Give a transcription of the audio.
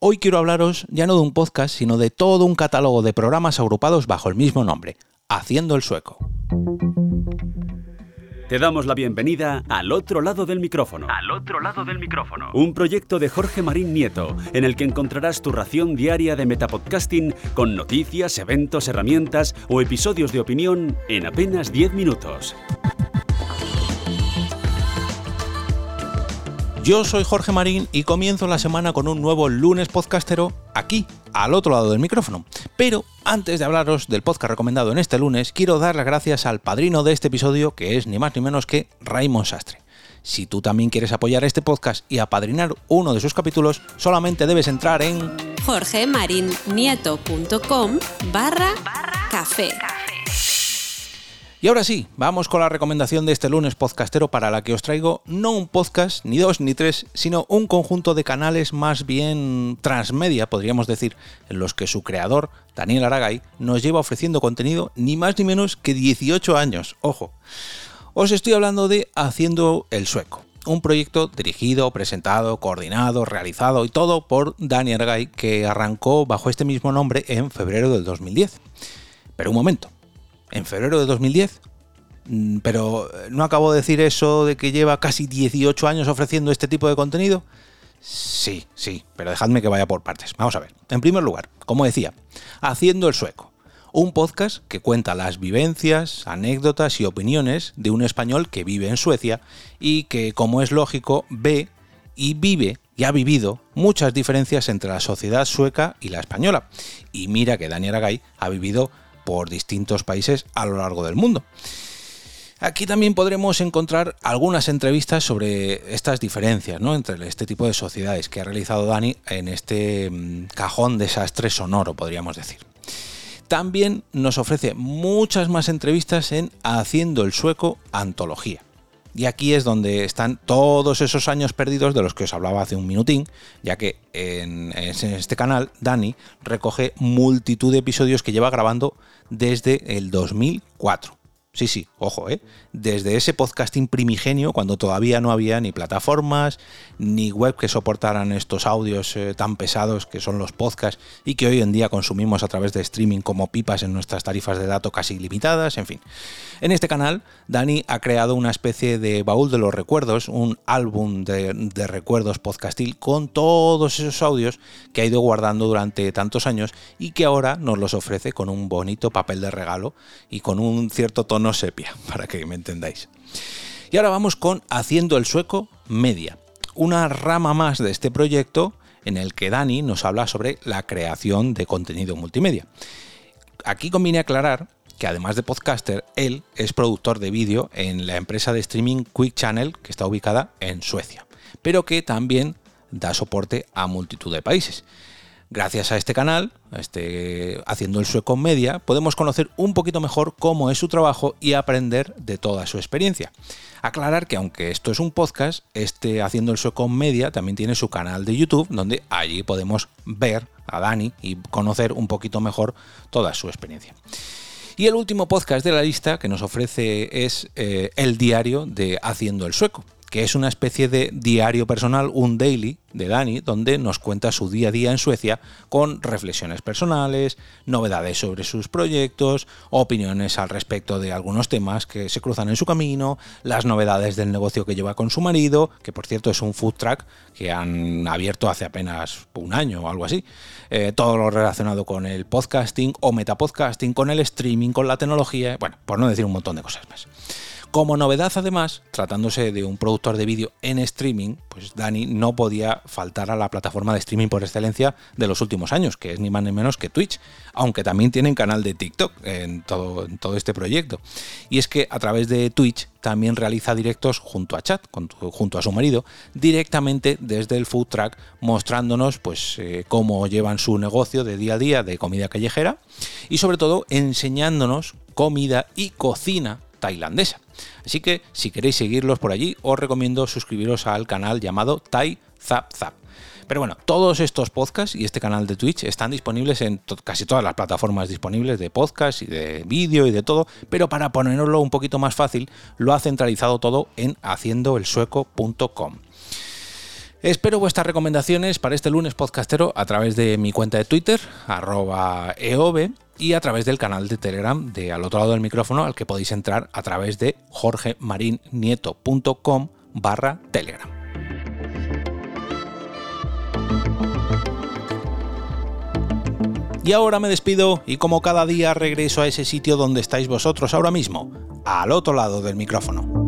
Hoy quiero hablaros ya no de un podcast, sino de todo un catálogo de programas agrupados bajo el mismo nombre, Haciendo el Sueco. Te damos la bienvenida al otro lado del micrófono. Al otro lado del micrófono. Un proyecto de Jorge Marín Nieto, en el que encontrarás tu ración diaria de metapodcasting con noticias, eventos, herramientas o episodios de opinión en apenas 10 minutos. Yo soy Jorge Marín y comienzo la semana con un nuevo lunes podcastero aquí, al otro lado del micrófono. Pero antes de hablaros del podcast recomendado en este lunes, quiero dar las gracias al padrino de este episodio, que es ni más ni menos que Raymond Sastre. Si tú también quieres apoyar este podcast y apadrinar uno de sus capítulos, solamente debes entrar en jorgemarinieto.com barra café. Y ahora sí, vamos con la recomendación de este lunes podcastero para la que os traigo no un podcast, ni dos, ni tres, sino un conjunto de canales más bien transmedia, podríamos decir, en los que su creador, Daniel Aragay, nos lleva ofreciendo contenido ni más ni menos que 18 años, ojo. Os estoy hablando de Haciendo el Sueco, un proyecto dirigido, presentado, coordinado, realizado y todo por Daniel Aragay que arrancó bajo este mismo nombre en febrero del 2010. Pero un momento, en febrero de 2010. Mm, pero eh, ¿no acabo de decir eso de que lleva casi 18 años ofreciendo este tipo de contenido? Sí, sí, pero dejadme que vaya por partes. Vamos a ver. En primer lugar, como decía, Haciendo el Sueco, un podcast que cuenta las vivencias, anécdotas y opiniones de un español que vive en Suecia y que, como es lógico, ve y vive y ha vivido muchas diferencias entre la sociedad sueca y la española. Y mira que Daniel Agay ha vivido por distintos países a lo largo del mundo. Aquí también podremos encontrar algunas entrevistas sobre estas diferencias entre este tipo de sociedades que ha realizado Dani en este mm, cajón desastre sonoro, podríamos decir. También nos ofrece muchas más entrevistas en Haciendo el Sueco Antología. Y aquí es donde están todos esos años perdidos de los que os hablaba hace un minutín, ya que en, este canal Dani recoge multitud de episodios que lleva grabando desde el 2004. Sí, sí, ojo, ¿eh? Desde ese podcasting primigenio, cuando todavía no había ni plataformas, ni web que soportaran estos audios eh, tan pesados que son los podcasts y que hoy en día consumimos a través de streaming como pipas en nuestras tarifas de datos casi limitadas, en fin. En este canal, Dani ha creado una especie de baúl de los recuerdos, un álbum de recuerdos podcastil con todos esos audios que ha ido guardando durante tantos años y que ahora nos los ofrece con un bonito papel de regalo y con un cierto tono sepia, para que me entendáis. Y ahora vamos con Haciendo el Sueco Media, una rama más de este proyecto en el que Dani nos habla sobre la creación de contenido multimedia. Aquí conviene aclarar que además de podcaster, él es productor de vídeo en la empresa de streaming Quick Channel, que está ubicada en Suecia, pero que también da soporte a multitud de países. Gracias a este canal, este, haciendo el sueco media, podemos conocer un poquito mejor cómo es su trabajo y aprender de toda su experiencia. Aclarar que aunque esto es un podcast, este haciendo el sueco media también tiene su canal de YouTube, donde allí podemos ver a Dani y conocer un poquito mejor toda su experiencia. Y el último podcast de la lista que nos ofrece es eh, el diario de Haciendo el Sueco, que es una especie de diario personal, un daily de Dani, donde nos cuenta su día a día en Suecia con reflexiones personales, novedades sobre sus proyectos, opiniones al respecto de algunos temas que se cruzan en su camino, las novedades del negocio que lleva con su marido, que por cierto es un food truck que han abierto hace apenas un año o algo así, eh, todo lo relacionado con el podcasting o metapodcasting, con el streaming, con la tecnología, bueno, por no decir un montón de cosas más. Como novedad, además, tratándose de un productor de vídeo en streaming, pues Dani no podía faltar a la plataforma de streaming por excelencia de los últimos años, que es ni más ni menos que Twitch, aunque también tienen canal de TikTok en todo, este proyecto. Y es que a través de Twitch también realiza directos junto a Chat, junto a su marido, directamente desde el food truck, mostrándonos pues eh, cómo llevan su negocio de día a día de comida callejera y sobre todo enseñándonos comida y cocina tailandesa. Así que si queréis seguirlos por allí, os recomiendo suscribiros al canal llamado Tai Zap Zap. Pero bueno, todos estos podcasts y este canal de Twitch están disponibles en casi todas las plataformas disponibles de podcast y de vídeo y de todo, pero para ponerlo un poquito más fácil, lo ha centralizado todo en haciendoelsueco.com. Espero vuestras recomendaciones para este lunes podcastero a través de mi cuenta de Twitter, arroba eob, y a través del canal de Telegram de al otro lado del micrófono al que podéis entrar a través de jorgemarinieto.com barra Telegram. Y ahora me despido y como cada día regreso a ese sitio donde estáis vosotros ahora mismo, al otro lado del micrófono.